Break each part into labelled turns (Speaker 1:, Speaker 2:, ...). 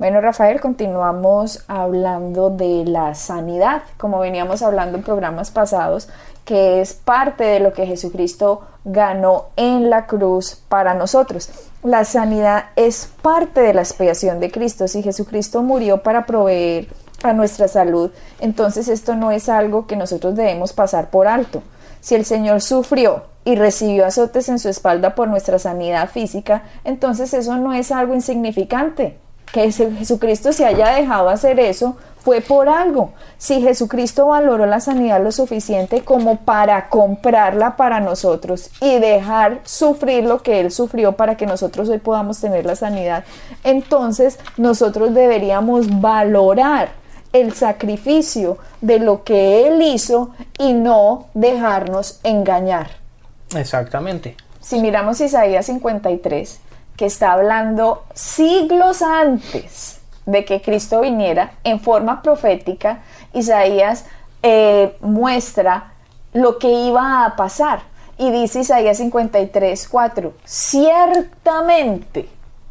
Speaker 1: Bueno, Rafael, continuamos hablando de la sanidad, como veníamos hablando en programas pasados, que es parte de lo que Jesucristo ganó en la cruz para nosotros. La sanidad es parte de la expiación de Cristo. Si Jesucristo murió para proveer a nuestra salud, entonces esto no es algo que nosotros debemos pasar por alto. Si el Señor sufrió y recibió azotes en su espalda por nuestra sanidad física, entonces eso no es algo insignificante que Jesucristo se haya dejado hacer eso fue por algo. Si Jesucristo valoró la sanidad lo suficiente como para comprarla para nosotros y dejar sufrir lo que Él sufrió para que nosotros hoy podamos tener la sanidad, entonces nosotros deberíamos valorar el sacrificio de lo que Él hizo y no dejarnos engañar.
Speaker 2: Exactamente.
Speaker 1: Si miramos Isaías 53, que está hablando siglos antes de que Cristo viniera en forma profética, Isaías eh, muestra lo que iba a pasar. Y dice Isaías 53, 4, ciertamente,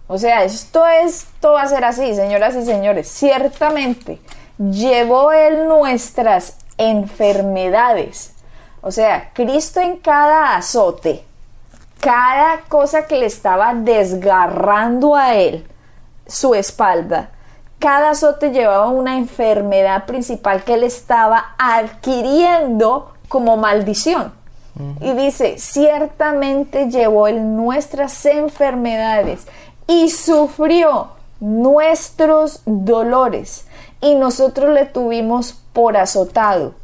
Speaker 1: o sea, esto, esto va a ser así, señoras y señores, ciertamente llevó él nuestras enfermedades. O sea, Cristo en cada azote, cada cosa que le estaba desgarrando a él su espalda, cada azote llevaba una enfermedad principal que él estaba adquiriendo como maldición. Y dice, ciertamente llevó él nuestras enfermedades y sufrió nuestros dolores y nosotros le tuvimos por azotado,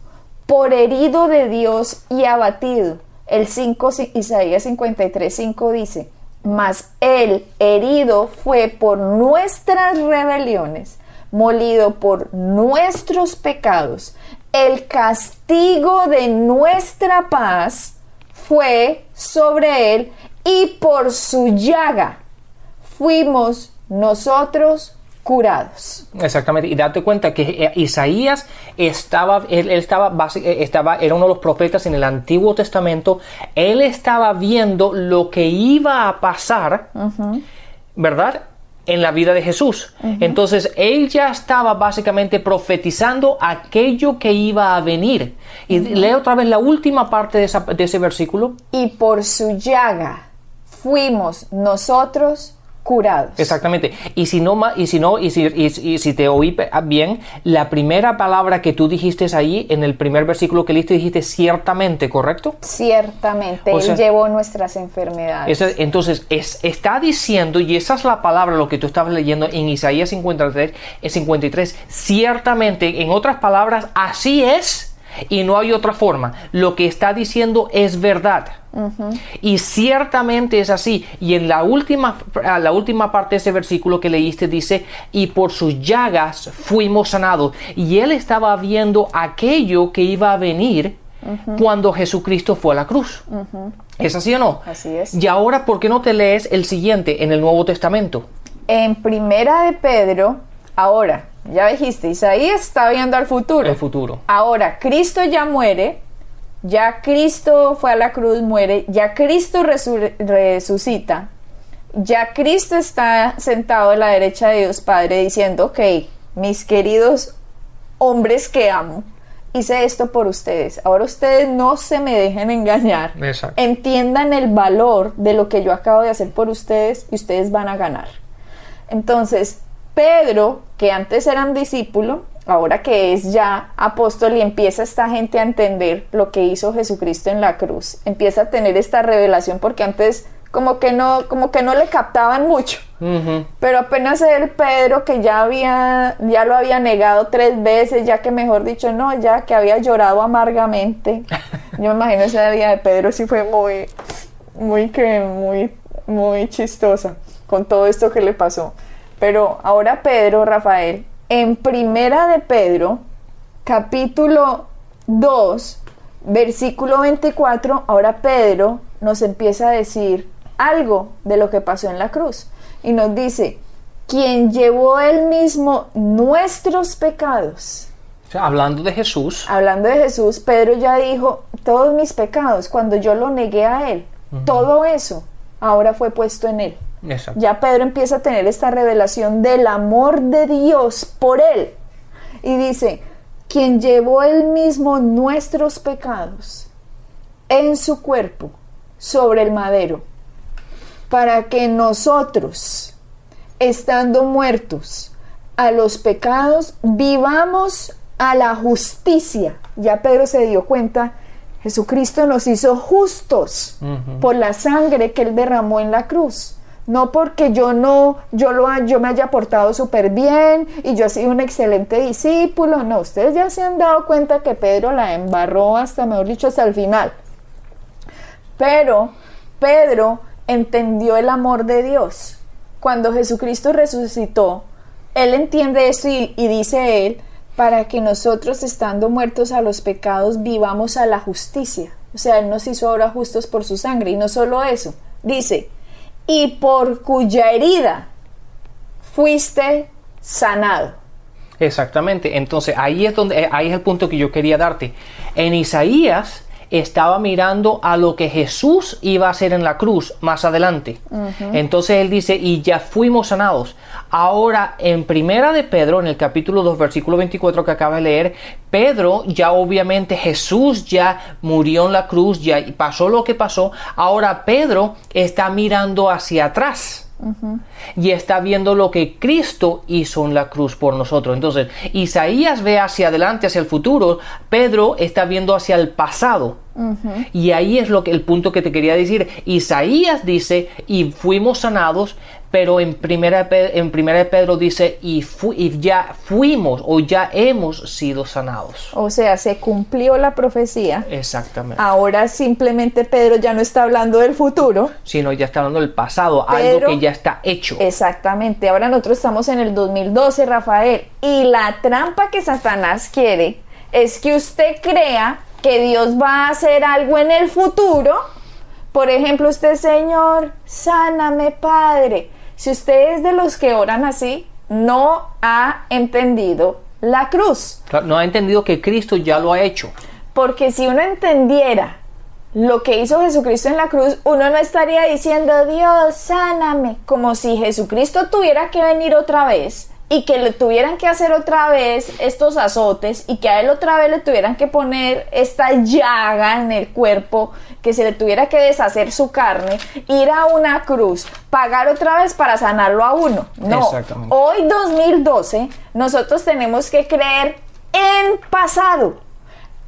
Speaker 1: por herido de Dios y abatido. El 5, Isaías 53, 5 dice, mas él herido fue por nuestras rebeliones, molido por nuestros pecados. El castigo de nuestra paz fue sobre él y por su llaga fuimos nosotros curados.
Speaker 2: Exactamente, y date cuenta que eh, Isaías estaba, él, estaba, eh, estaba, era uno de los profetas en el Antiguo Testamento, él estaba viendo lo que iba a pasar, ¿verdad? En la vida de Jesús. Entonces, él ya estaba básicamente profetizando aquello que iba a venir. Y lee otra vez la última parte de, de ese versículo.
Speaker 1: Y por su llaga fuimos nosotros curados.
Speaker 2: Exactamente. Y si no, y si no, y si, y, si te oí bien, la primera palabra que tú dijiste ahí, en el primer versículo que leíste, dijiste ciertamente, ¿correcto?
Speaker 1: Ciertamente, Él llevó nuestras enfermedades.
Speaker 2: entonces, es, está diciendo, y esa es la palabra, lo que tú estabas leyendo en Isaías 53, 53, ciertamente, en otras palabras, así es y no hay otra forma. Lo que está diciendo es verdad. Y ciertamente es así. Y en la última, la última parte de ese versículo que leíste dice, y por sus llagas fuimos sanados. Y él estaba viendo aquello que iba a venir cuando Jesucristo fue a la cruz. ¿Es así o no?
Speaker 1: Así es.
Speaker 2: Y ahora, ¿por qué no te lees el siguiente en el Nuevo Testamento?
Speaker 1: En Primera de Pedro, ahora, ya dijiste, Isaías está viendo al futuro.
Speaker 2: El futuro.
Speaker 1: Ahora, Cristo ya muere, ya Cristo fue a la cruz, muere, ya Cristo resucita, ya Cristo está sentado a la derecha de Dios Padre diciendo, ok, mis queridos hombres que amo, hice esto por ustedes. Ahora ustedes no se me dejen engañar. Entiendan el valor de lo que yo acabo de hacer por ustedes y ustedes van a ganar. Entonces, Pedro, que antes era un discípulo, ahora que es ya apóstol y empieza esta gente a entender lo que hizo Jesucristo en la cruz, empieza a tener esta revelación porque antes como que no, como que no le captaban mucho. Pero apenas el Pedro que ya había, ya lo había negado tres veces, ya que mejor dicho, no, ya que había llorado amargamente. Yo me imagino ese día de Pedro sí fue muy, muy que, muy, muy chistosa con todo esto que le pasó. Pero ahora Pedro, Rafael, en primera de Pedro, capítulo 2, versículo 24, ahora Pedro nos empieza a decir algo de lo que pasó en la cruz. Y nos dice, quien llevó él mismo nuestros pecados.
Speaker 2: O sea, hablando de Jesús.
Speaker 1: Hablando de Jesús, Pedro ya dijo, todos mis pecados, cuando yo lo negué a él, todo eso ahora fue puesto en él.
Speaker 2: Exacto.
Speaker 1: Ya Pedro empieza a tener esta revelación del amor de Dios por él. Y dice, quien llevó él mismo nuestros pecados en su cuerpo sobre el madero, para que nosotros, estando muertos a los pecados, vivamos a la justicia. Ya Pedro se dio cuenta, Jesucristo nos hizo justos por la sangre que él derramó en la cruz. No porque yo no, yo lo yo me haya portado súper bien y yo he sido un excelente discípulo. No, ustedes ya se han dado cuenta que Pedro la embarró hasta, mejor dicho, hasta el final. Pero Pedro entendió el amor de Dios. Cuando Jesucristo resucitó, él entiende esto y, y dice él, para que nosotros estando muertos a los pecados vivamos a la justicia. O sea, él nos hizo ahora justos por su sangre. Y no solo eso, dice, y por cuya herida fuiste sanado.
Speaker 2: Exactamente. Entonces ahí es donde ahí es el punto que yo quería darte. En Isaías estaba mirando a lo que Jesús iba a hacer en la cruz más adelante. Entonces él dice, y ya fuimos sanados. Ahora, en primera de Pedro, en el capítulo 2, versículo 24 que acaba de leer, Pedro ya obviamente Jesús ya murió en la cruz, ya pasó lo que pasó. Ahora Pedro está mirando hacia atrás y está viendo lo que Cristo hizo en la cruz por nosotros. Entonces, Isaías ve hacia adelante, hacia el futuro, Pedro está viendo hacia el pasado. Y ahí es lo que el punto que te quería decir. Isaías dice, y fuimos sanados, pero en primera, de en primera de Pedro dice, y, fu- y ya fuimos o ya hemos sido sanados.
Speaker 1: O sea, se cumplió la profecía.
Speaker 2: Exactamente.
Speaker 1: Ahora simplemente Pedro ya no está hablando del futuro.
Speaker 2: Sino ya está hablando del pasado, algo que ya está hecho.
Speaker 1: Exactamente. Ahora nosotros estamos en el 2012, Rafael. Y la trampa que Satanás quiere es que usted crea que Dios va a hacer algo en el futuro. Por ejemplo, usted, Señor, sáname, Padre. Si usted es de los que oran así, no ha entendido la cruz.
Speaker 2: No ha entendido que Cristo ya lo ha hecho.
Speaker 1: Porque si uno entendiera lo que hizo Jesucristo en la cruz, uno no estaría diciendo, Dios, sáname, como si Jesucristo tuviera que venir otra vez y que le tuvieran que hacer otra vez estos azotes y que a él otra vez le tuvieran que poner esta llaga en el cuerpo, que se le tuviera que deshacer su carne, ir a una cruz, pagar otra vez para sanarlo a uno. No, hoy 2012 nosotros tenemos que creer en pasado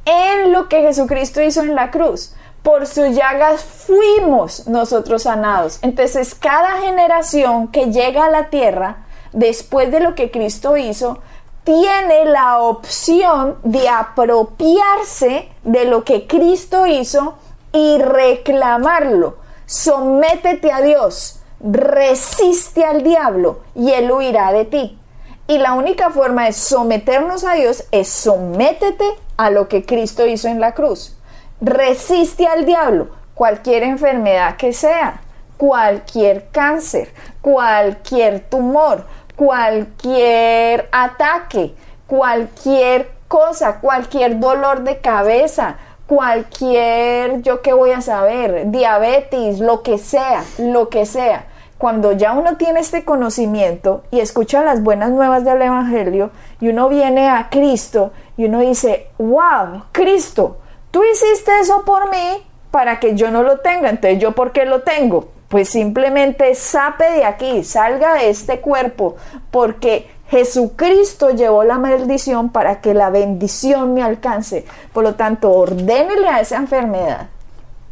Speaker 1: en lo que Jesucristo hizo en la cruz. Por sus llagas fuimos nosotros sanados. Entonces, cada generación que llega a la tierra después de lo que Cristo hizo, tiene la opción de apropiarse de lo que Cristo hizo y reclamarlo. Sométete a Dios, resiste al diablo y él huirá de ti. Y la única forma de someternos a Dios es sométete a lo que Cristo hizo en la cruz. Resiste al diablo, cualquier enfermedad que sea, cualquier cáncer, cualquier tumor, cualquier ataque, cualquier cosa, cualquier dolor de cabeza, cualquier, yo qué voy a saber, diabetes, lo que sea, lo que sea. Cuando ya uno tiene este conocimiento y escucha las buenas nuevas del Evangelio y uno viene a Cristo y uno dice, wow, Cristo, tú hiciste eso por mí para que yo no lo tenga, entonces yo por qué lo tengo? Pues simplemente sape de aquí, salga de este cuerpo, porque Jesucristo llevó la maldición para que la bendición me alcance. Por lo tanto, ordénele a esa enfermedad.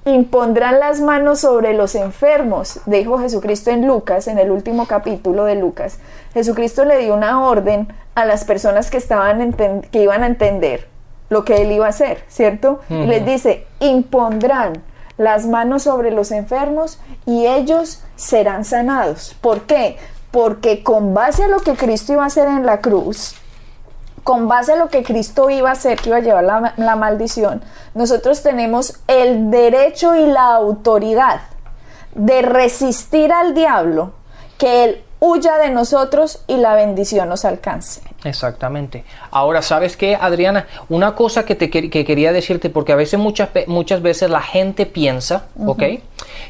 Speaker 1: Impondrán las manos sobre los enfermos, dijo Jesucristo en Lucas, en el último capítulo de Lucas. Jesucristo le dio una orden a las personas que, estaban que iban a entender lo que él iba a hacer, ¿cierto? Y les dice, impondrán las manos sobre los enfermos y ellos serán sanados. ¿Por qué? Porque con base a lo que Cristo iba a hacer en la cruz, con base a lo que Cristo iba a hacer, que iba a llevar la, la maldición, nosotros tenemos el derecho y la autoridad de resistir al diablo, que él huya de nosotros y la bendición nos alcance.
Speaker 2: Exactamente. Ahora, ¿sabes qué, Adriana? Una cosa que, te que quería decirte, porque a veces, muchas, muchas veces la gente piensa, ¿ok?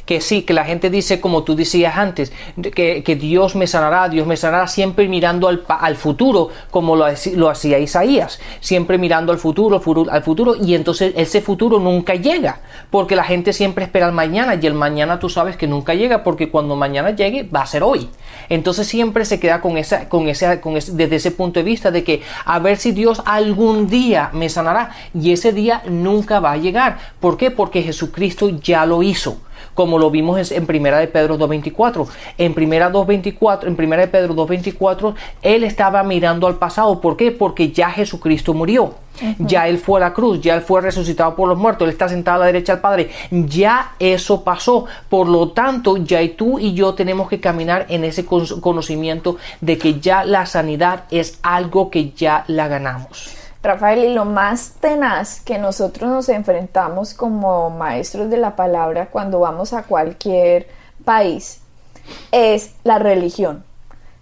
Speaker 2: Que sí, que la gente dice, como tú decías antes, que, que Dios me sanará, Dios me sanará, siempre mirando al, al futuro, como lo, lo, hacía Isaías, siempre mirando al futuro, al futuro, y entonces ese futuro nunca llega, porque la gente siempre espera el mañana, y el mañana tú sabes que nunca llega, porque cuando mañana llegue va a ser hoy. Entonces siempre se queda con esa, con esa, con ese, desde ese punto de vista de que a ver si Dios algún día me sanará y ese día nunca va a llegar. ¿Por qué? Porque Jesucristo ya lo hizo como lo vimos en Primera de Pedro 2.24. En Primera 2.24, en Primera de Pedro 2.24, él estaba mirando al pasado. ¿Por qué? Porque ya Jesucristo murió. Ya Él fue a la cruz, ya Él fue resucitado por los muertos, Él está sentado a la derecha del Padre. Ya eso pasó. Por lo tanto, ya tú y yo tenemos que caminar en ese conocimiento de que ya la sanidad es algo que ya la ganamos.
Speaker 1: Rafael, y lo más tenaz que nosotros nos enfrentamos como maestros de la palabra cuando vamos a cualquier país es la religión.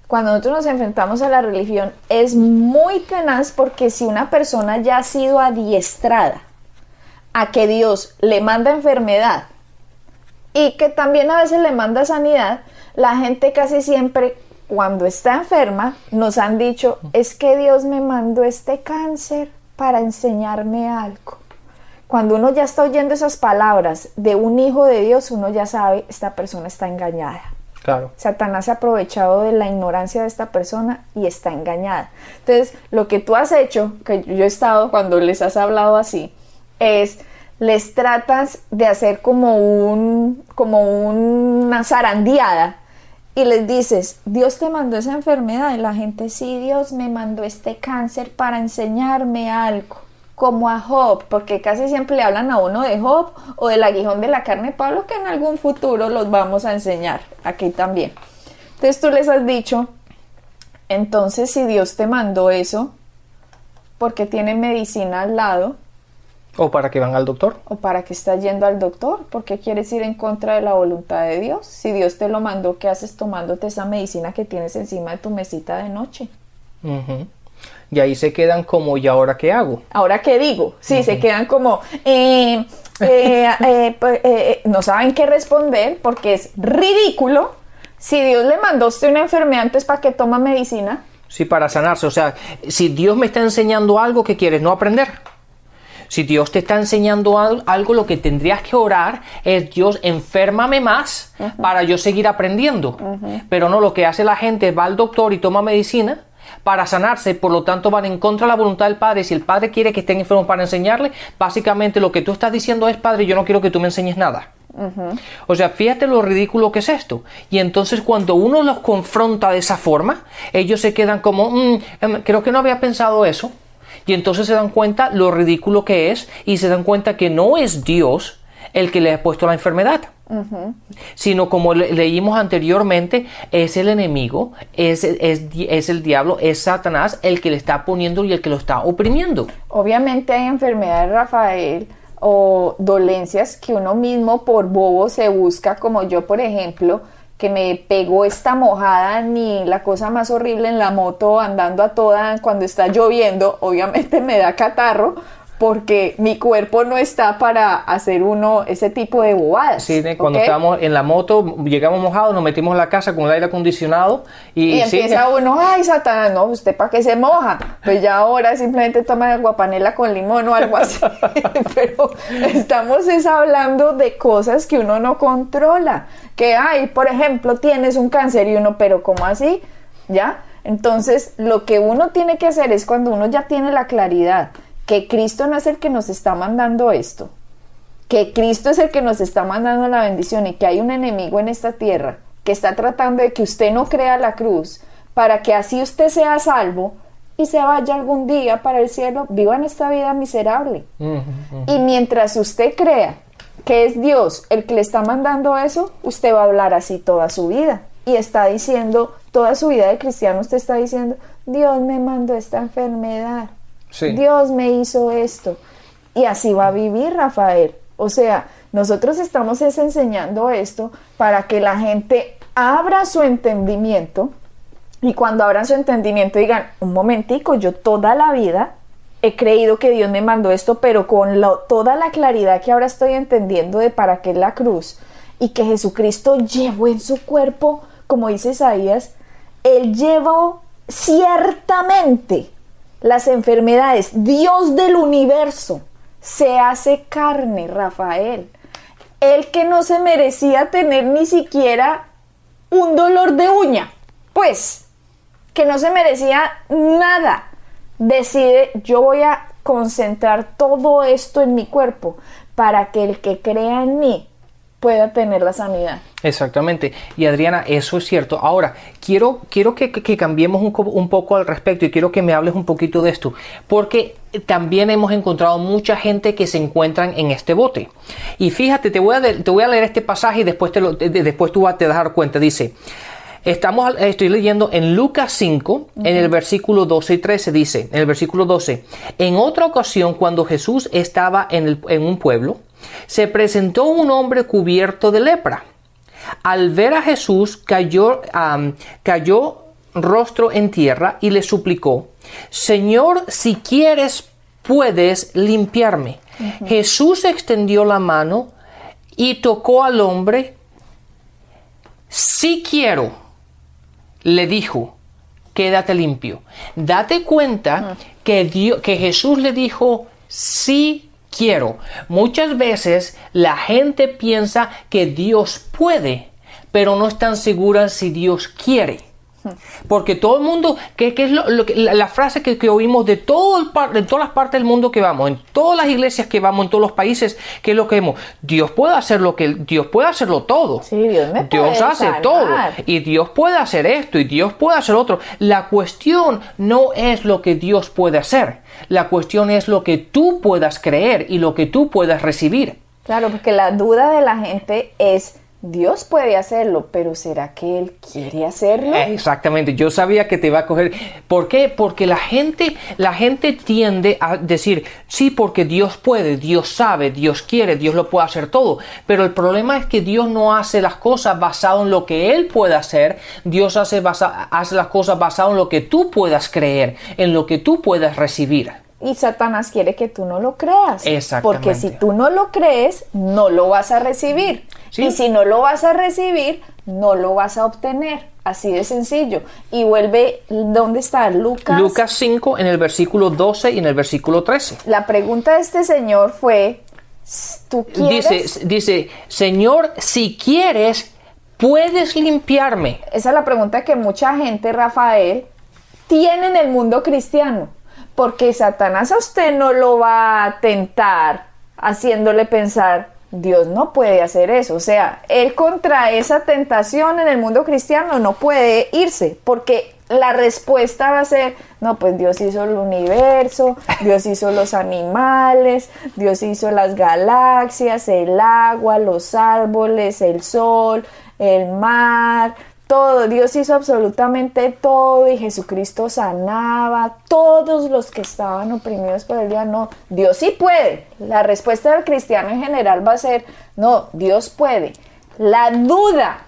Speaker 1: Cuando nosotros nos enfrentamos a la religión es muy tenaz porque si una persona ya ha sido adiestrada a que Dios le manda enfermedad y que también a veces le manda sanidad, la gente casi siempre cuando está enferma, nos han dicho, es que Dios me mandó este cáncer para enseñarme algo. Cuando uno ya está oyendo esas palabras de un hijo de Dios, uno ya sabe, esta persona está engañada.
Speaker 2: Claro.
Speaker 1: Satanás se ha aprovechado de la ignorancia de esta persona y está engañada. Entonces, lo que tú has hecho, que yo he estado cuando les has hablado así, es les tratas de hacer como un como una zarandeada y les dices, Dios te mandó esa enfermedad y la gente, sí, Dios me mandó este cáncer para enseñarme algo, como a Job, porque casi siempre le hablan a uno de Job o del aguijón de la carne de Pablo que en algún futuro los vamos a enseñar, aquí también. Entonces tú les has dicho, entonces si Dios te mandó eso, porque tiene medicina al lado,
Speaker 2: o para que van al doctor.
Speaker 1: O para que estás yendo al doctor. porque quieres ir en contra de la voluntad de Dios? Si Dios te lo mandó, ¿qué haces tomándote esa medicina que tienes encima de tu mesita de noche?
Speaker 2: Y ahí se quedan como, ¿y ahora qué hago?
Speaker 1: ¿Ahora qué digo? Sí, se quedan como, eh, eh, eh, pues, no saben qué responder porque es ridículo. Si Dios le mandó a usted una enfermedad, antes ¿para qué toma medicina?
Speaker 2: Sí, para sanarse. O sea, si Dios me está enseñando algo, ¿qué quieres? ¿No aprender? Si Dios te está enseñando algo, lo que tendrías que orar es Dios, enférmame más para yo seguir aprendiendo. Pero no, lo que hace la gente va al doctor y toma medicina para sanarse, por lo tanto van en contra de la voluntad del Padre. Si el Padre quiere que estén enfermos para enseñarle, básicamente lo que tú estás diciendo es, Padre, yo no quiero que tú me enseñes nada. O sea, fíjate lo ridículo que es esto. Y entonces cuando uno los confronta de esa forma, ellos se quedan como, mm, em, creo que no había pensado eso. Y entonces se dan cuenta lo ridículo que es y se dan cuenta que no es Dios el que le ha puesto la enfermedad. Sino como leímos anteriormente, es el enemigo, es, es, el diablo, es Satanás el que le está poniendo y el que lo está oprimiendo.
Speaker 1: Obviamente hay enfermedades, Rafael, o dolencias que uno mismo por bobo se busca, como yo, por ejemplo, que me pegó esta mojada ni la cosa más horrible en la moto andando a toda cuando está lloviendo, obviamente me da catarro porque mi cuerpo no está para hacer uno ese tipo de bobadas.
Speaker 2: Sí, cuando estamos en la moto, llegamos mojados, nos metimos en la casa con el aire acondicionado y,
Speaker 1: y empieza uno, ay, Satanás, no, usted para qué se moja. Pues ya ahora simplemente toma aguapanela con limón o algo así. Pero estamos es hablando de cosas que uno no controla. Que, ay, por ejemplo, tienes un cáncer y uno, pero ¿cómo así? ¿Ya? Entonces, lo que uno tiene que hacer es cuando uno ya tiene la claridad que Cristo no es el que nos está mandando esto, que Cristo es el que nos está mandando la bendición y que hay un enemigo en esta tierra que está tratando de que usted no crea la cruz para que así usted sea salvo y se vaya algún día para el cielo, viva en esta vida miserable. Y mientras usted crea que es Dios el que le está mandando eso, usted va a hablar así toda su vida. Y está diciendo, toda su vida de cristiano, usted está diciendo, Dios me mandó esta enfermedad, Dios me hizo esto. Y así va a vivir Rafael. O sea, nosotros estamos es enseñando esto para que la gente abra su entendimiento y cuando abran su entendimiento digan, un momentico, yo toda la vida he creído que Dios me mandó esto, pero con lo- toda la claridad que ahora estoy entendiendo de para qué es la cruz y que Jesucristo llevó en su cuerpo, como dice Isaías, Él llevó ciertamente las enfermedades. Dios del universo se hace carne, Rafael. Él que no se merecía tener ni siquiera un dolor de uña, pues, que no se merecía nada, decide, yo voy a concentrar todo esto en mi cuerpo para que el que crea en mí pueda tener la sanidad.
Speaker 2: Exactamente. Y Adriana, eso es cierto. Ahora, quiero, quiero que, que- cambiemos un, un poco al respecto y quiero que me hables un poquito de esto, porque también hemos encontrado mucha gente que se encuentran en este bote. Y fíjate, te voy a, te voy a leer este pasaje y después, te lo- de- después tú vas- te a dar cuenta. Dice, Estamos, estoy leyendo en Lucas 5, en el versículo 12 y 13, dice, en el versículo 12, en otra ocasión cuando Jesús estaba en, el- en un pueblo, se presentó un hombre cubierto de lepra. Al ver a Jesús cayó, cayó rostro en tierra y le suplicó, Señor, si quieres, puedes limpiarme. Jesús extendió la mano y tocó al hombre. Si quiero, le dijo, quédate limpio. Date cuenta que, Dios, que Jesús le dijo, sí quiero. Muchas veces la gente piensa que Dios puede, pero no están seguras si Dios quiere. Porque todo el mundo, que, que es lo- lo la, la frase que, que oímos de, todo el par- de todas las partes del mundo que vamos, en todas las iglesias que vamos, en todos los países, que es lo que vemos, Dios puede hacer lo que Dios puede hacerlo todo.
Speaker 1: Sí, Dios me
Speaker 2: Dios hace todo y Dios puede hacer esto y Dios puede hacer otro. La cuestión no es lo que Dios puede hacer, la cuestión es lo que tú puedas creer y lo que tú puedas recibir.
Speaker 1: Claro, porque la duda de la gente es, Dios puede hacerlo, pero ¿será que Él quiere hacerlo?
Speaker 2: Exactamente, yo sabía que te iba a coger. ¿Por qué? Porque la gente, la gente tiende a decir, sí, porque Dios puede, Dios sabe, Dios quiere, Dios lo puede hacer todo. Pero el problema es que Dios no hace las cosas basado en lo que Él puede hacer. Dios hace, basa- hace las cosas basado en lo que tú puedas creer, en lo que tú puedas recibir.
Speaker 1: Y Satanás quiere que tú no lo creas.
Speaker 2: Exactamente.
Speaker 1: Porque si tú no lo crees, no lo vas a recibir.
Speaker 2: Sí.
Speaker 1: Y si no lo vas a recibir, no lo vas a obtener. Así de sencillo. Y vuelve, ¿dónde está? Lucas.
Speaker 2: Lucas 5 en el versículo 12 y en el versículo 13.
Speaker 1: La pregunta de este señor fue, ¿tú quieres?
Speaker 2: Dice, dice, Señor, si quieres, puedes limpiarme.
Speaker 1: Esa es la pregunta que mucha gente, Rafael, tiene en el mundo cristiano. Porque Satanás a usted no lo va a tentar haciéndole pensar, Dios no puede hacer eso. O sea, él contra esa tentación en el mundo cristiano no puede irse. Porque la respuesta va a ser, no, pues Dios hizo el universo, Dios hizo los animales, Dios hizo las galaxias, el agua, los árboles, el sol, el mar, todo, Dios hizo absolutamente todo y Jesucristo sanaba todos los que estaban oprimidos por el día. No, Dios sí puede. La respuesta del cristiano en general va a ser, no, Dios puede. La duda,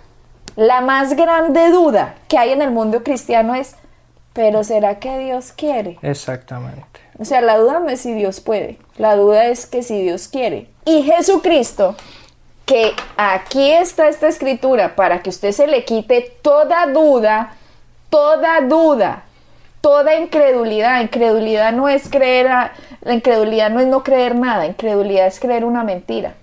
Speaker 1: la más grande duda que hay en el mundo cristiano es, pero ¿será que Dios quiere?
Speaker 2: Exactamente.
Speaker 1: O sea, la duda no es si Dios puede, la duda es que si Dios quiere. Y Jesucristo, que aquí está esta escritura para que usted se le quite toda duda, toda duda, toda incredulidad. Incredulidad no es creer, a- la incredulidad no es no creer nada, incredulidad es creer una mentira.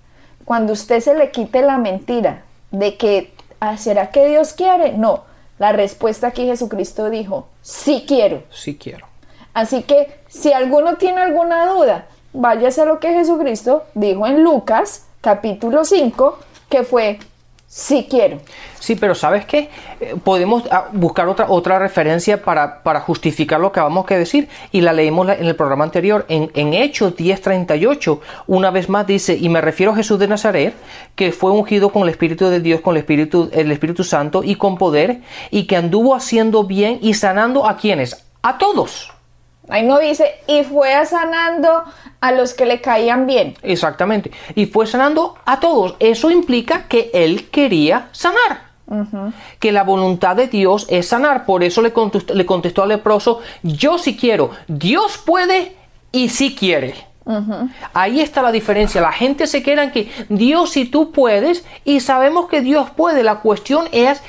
Speaker 1: Cuando usted se le quite la mentira de que, "Ah, ¿será que Dios quiere? No, la respuesta aquí Jesucristo dijo, sí quiero.
Speaker 2: Sí quiero.
Speaker 1: Así que si alguno tiene alguna duda, váyase a lo que Jesucristo dijo en Lucas capítulo 5, que fue, si quiero.
Speaker 2: Sí, pero ¿sabes qué? Eh, podemos ah, buscar otra, otra referencia para, para justificar lo que acabamos que decir y la leímos en el programa anterior. En, en Hechos 10:38, una vez más dice, y me refiero a Jesús de Nazaret, que fue ungido con el Espíritu de Dios, con el Espíritu, el Espíritu Santo y con poder, y que anduvo haciendo bien y sanando a quienes, a todos.
Speaker 1: Ahí no dice, y fue sanando a los que le caían bien.
Speaker 2: Exactamente. Y fue sanando a todos. Eso implica que él quería sanar. Que la voluntad de Dios es sanar. Por eso le contestó, le contestó al leproso, yo sí quiero. Dios puede y sí quiere. Ahí está la diferencia. La gente se queda en que Dios y tú puedes y sabemos que Dios puede. La cuestión es,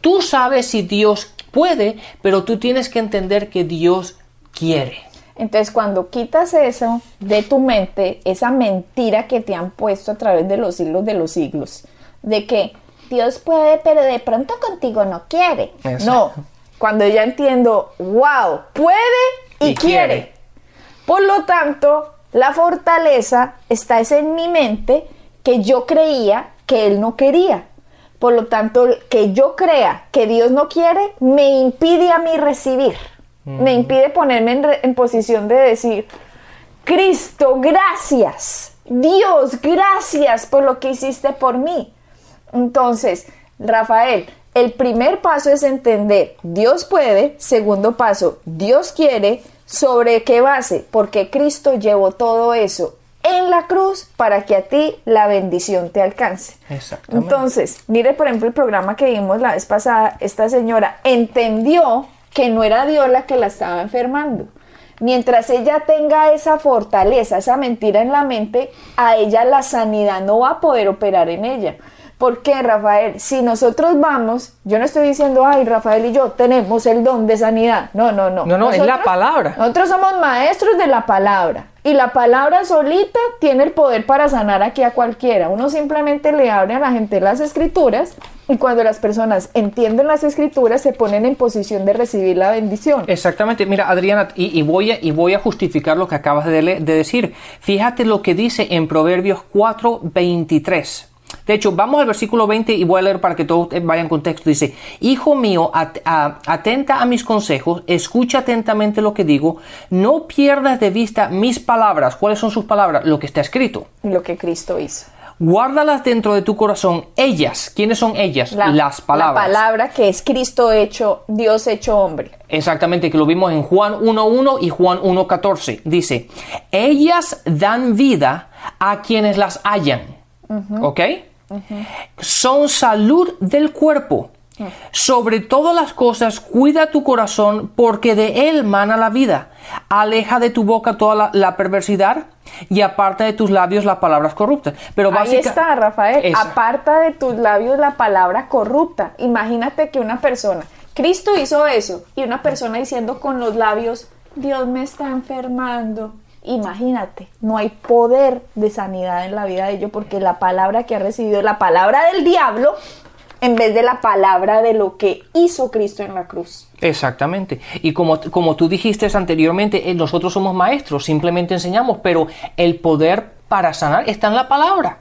Speaker 2: tú sabes si Dios puede, pero tú tienes que entender que Dios quiere.
Speaker 1: Entonces, cuando quitas eso de tu mente, esa mentira que te han puesto a través de los siglos de los siglos, de que Dios puede, pero de pronto contigo no quiere. No, cuando ya entiendo, wow, puede y, quiere. Por lo tanto, la fortaleza está en mi mente que yo creía que Él no quería. Por lo tanto, que yo crea que Dios no quiere me impide a mí recibir. Me impide ponerme en, posición de decir, Cristo, gracias. Dios, gracias por lo que hiciste por mí. Entonces, Rafael, el primer paso es entender, Dios puede. Segundo paso, Dios quiere. ¿Sobre qué base? Porque Cristo llevó todo eso en la cruz para que a ti la bendición te alcance. Entonces, mire por ejemplo el programa que vimos la vez pasada, esta señora entendió que no era Dios la que la estaba enfermando. Mientras ella tenga esa fortaleza, esa mentira en la mente, a ella la sanidad no va a poder operar en ella. ¿Por qué, Rafael? Si nosotros vamos, yo no estoy diciendo, ay, Rafael y yo tenemos el don de sanidad. No, no, no.
Speaker 2: No, no, es la palabra.
Speaker 1: Nosotros somos maestros de la palabra. Y la palabra solita tiene el poder para sanar aquí a cualquiera. Uno simplemente le abre a la gente las escrituras y cuando las personas entienden las escrituras se ponen en posición de recibir la bendición.
Speaker 2: Exactamente. Mira, Adriana, y, voy, a, y voy a justificar lo que acabas de, de decir. Fíjate lo que dice en Proverbios 4, 23. De hecho, vamos al versículo 20 y voy a leer para que todos vayan con texto. Dice, Hijo mío, atenta a mis consejos, escucha atentamente lo que digo, no pierdas de vista mis palabras. ¿Cuáles son sus palabras? Lo que está escrito.
Speaker 1: Lo que Cristo hizo.
Speaker 2: Guárdalas dentro de tu corazón. Ellas, ¿quiénes son ellas? Las palabras.
Speaker 1: La palabra que es Cristo hecho, Dios hecho hombre.
Speaker 2: Exactamente, que lo vimos en Juan 1.1 y Juan 1.14. Dice, ellas dan vida a quienes las hallan ¿Ok? Son salud del cuerpo. Sobre todas las cosas, cuida tu corazón porque de él mana la vida. Aleja de tu boca toda la, perversidad y aparta de tus labios las palabras corruptas. Pero
Speaker 1: Ahí está, Rafael. Aparta de tus labios la palabra corrupta. Imagínate que una persona, Cristo hizo eso, y una persona diciendo con los labios, Dios me está enfermando, Imagínate, no hay poder de sanidad en la vida de ellos porque la palabra que ha recibido es la palabra del diablo en vez de la palabra de lo que hizo Cristo en la cruz.
Speaker 2: Exactamente. Y como, como tú dijiste anteriormente, eh, nosotros somos maestros, simplemente enseñamos, pero el poder para sanar está en la palabra,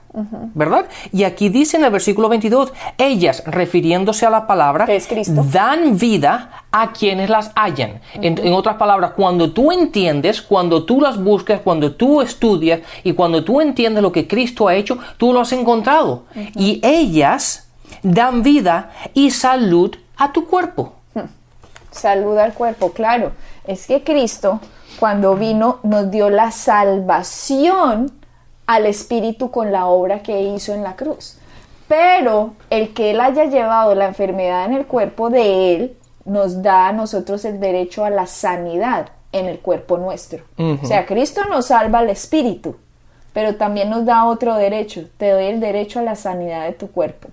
Speaker 2: ¿verdad? Y aquí dice en el versículo 22, ellas, refiriéndose a la palabra, dan vida a quienes las hallan. en, otras palabras, cuando tú entiendes, cuando tú las buscas, cuando tú estudias y cuando tú entiendes lo que Cristo ha hecho, tú lo has encontrado. Y ellas dan vida y salud a tu cuerpo.
Speaker 1: Salud al cuerpo, claro. Es que Cristo, cuando vino, nos dio la salvación al Espíritu con la obra que hizo en la cruz. Pero el que Él haya llevado la enfermedad en el cuerpo de Él nos da a nosotros el derecho a la sanidad en el cuerpo nuestro. O sea, Cristo nos salva al Espíritu, pero también nos da otro derecho. Te doy el derecho a la sanidad de tu cuerpo.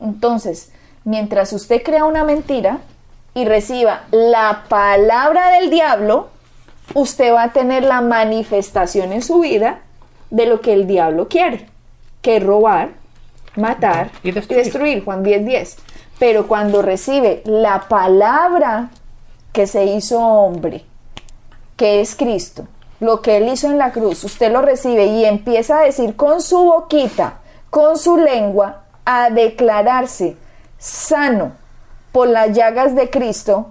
Speaker 1: Entonces, mientras usted crea una mentira y reciba la palabra del diablo, usted va a tener la manifestación en su vida de lo que el diablo quiere, que es robar, matar y destruir. Juan 10:10. 10. Pero cuando recibe la palabra que se hizo hombre, que es Cristo, lo que él hizo en la cruz, usted lo recibe y empieza a decir con su boquita, con su lengua, a declararse sano por las llagas de Cristo,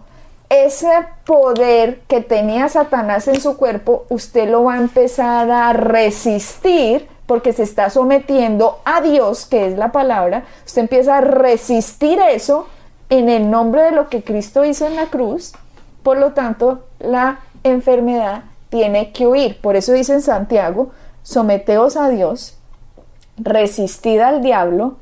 Speaker 1: ese poder que tenía Satanás en su cuerpo, usted lo va a empezar a resistir porque se está sometiendo a Dios, que es la palabra. Usted empieza a resistir eso en el nombre de lo que Cristo hizo en la cruz Por lo tanto, la enfermedad tiene que huir. Por eso dice en Santiago, someteos a Dios, resistid al diablo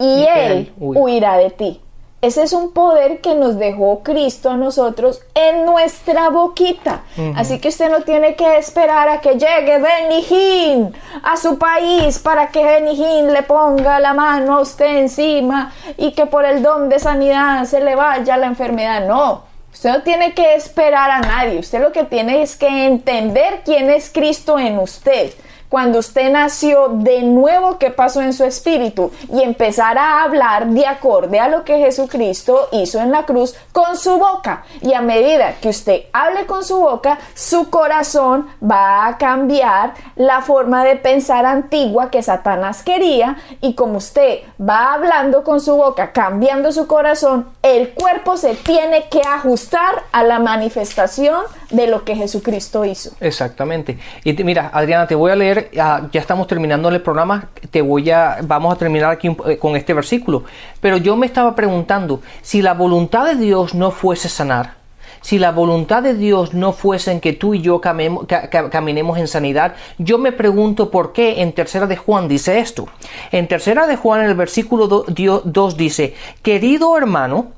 Speaker 1: y,
Speaker 2: Y
Speaker 1: él
Speaker 2: huirá
Speaker 1: de ti. Ese es un poder que nos dejó Cristo a nosotros en nuestra boquita. Así que usted no tiene que esperar a que llegue Benijín a su país para que Benijín le ponga la mano a usted encima y que por el don de sanidad se le vaya la enfermedad. No, usted no tiene que esperar a nadie. Usted lo que tiene es que entender quién es Cristo en usted cuando usted nació de nuevo, qué pasó en su espíritu y empezar a hablar de acorde a lo que Jesucristo hizo en la cruz con su boca. Y a medida que usted hable con su boca, su corazón va a cambiar la forma de pensar antigua que Satanás quería y como usted va hablando con su boca, cambiando su corazón, el cuerpo se tiene que ajustar a la manifestación de lo que Jesucristo hizo.
Speaker 2: Exactamente. Y te- mira, Adriana, te voy a leer, ya estamos terminando el programa, te voy a, vamos a terminar aquí eh, con este versículo. Pero yo me estaba preguntando, si la voluntad de Dios no fuese sanar, si la voluntad de Dios no fuese en que tú y yo caminemos en sanidad, yo me pregunto por qué en tercera de Juan dice esto. En tercera de Juan, en el versículo 2 dice, querido hermano,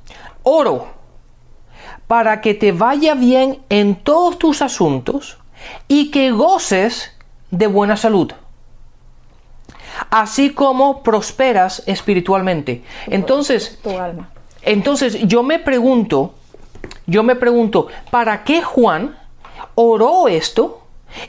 Speaker 2: oro para que te vaya bien en todos tus asuntos y que goces de buena salud, así como prosperas espiritualmente. Entonces,
Speaker 1: Tu alma.
Speaker 2: entonces yo me pregunto, yo me pregunto, ¿para qué Juan oró esto?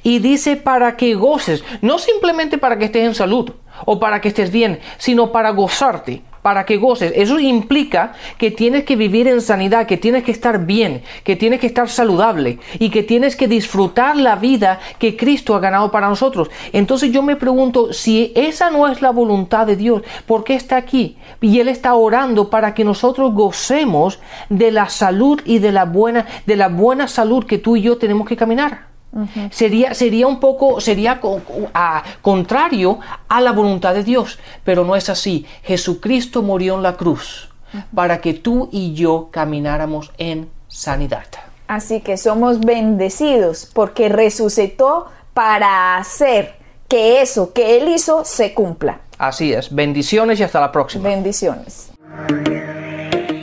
Speaker 2: Y dice para que goces, no simplemente para que estés en salud o para que estés bien, sino para gozarte, para que goces. Eso implica que tienes que vivir en sanidad, que tienes que estar bien, que tienes que estar saludable y que tienes que disfrutar la vida que Cristo ha ganado para nosotros. Entonces yo me pregunto, si esa no es la voluntad de Dios, ¿por qué está aquí? Y Él está orando para que nosotros gocemos de la salud y de la buena, de la buena salud que tú y yo tenemos que caminar. Sería, sería un poco, sería a- contrario a la voluntad de Dios, pero no es así. Jesucristo murió en la cruz para que tú y yo camináramos en sanidad.
Speaker 1: Así que somos bendecidos porque resucitó para hacer que eso que Él hizo se cumpla.
Speaker 2: Así es. Bendiciones y hasta la próxima.
Speaker 1: Bendiciones.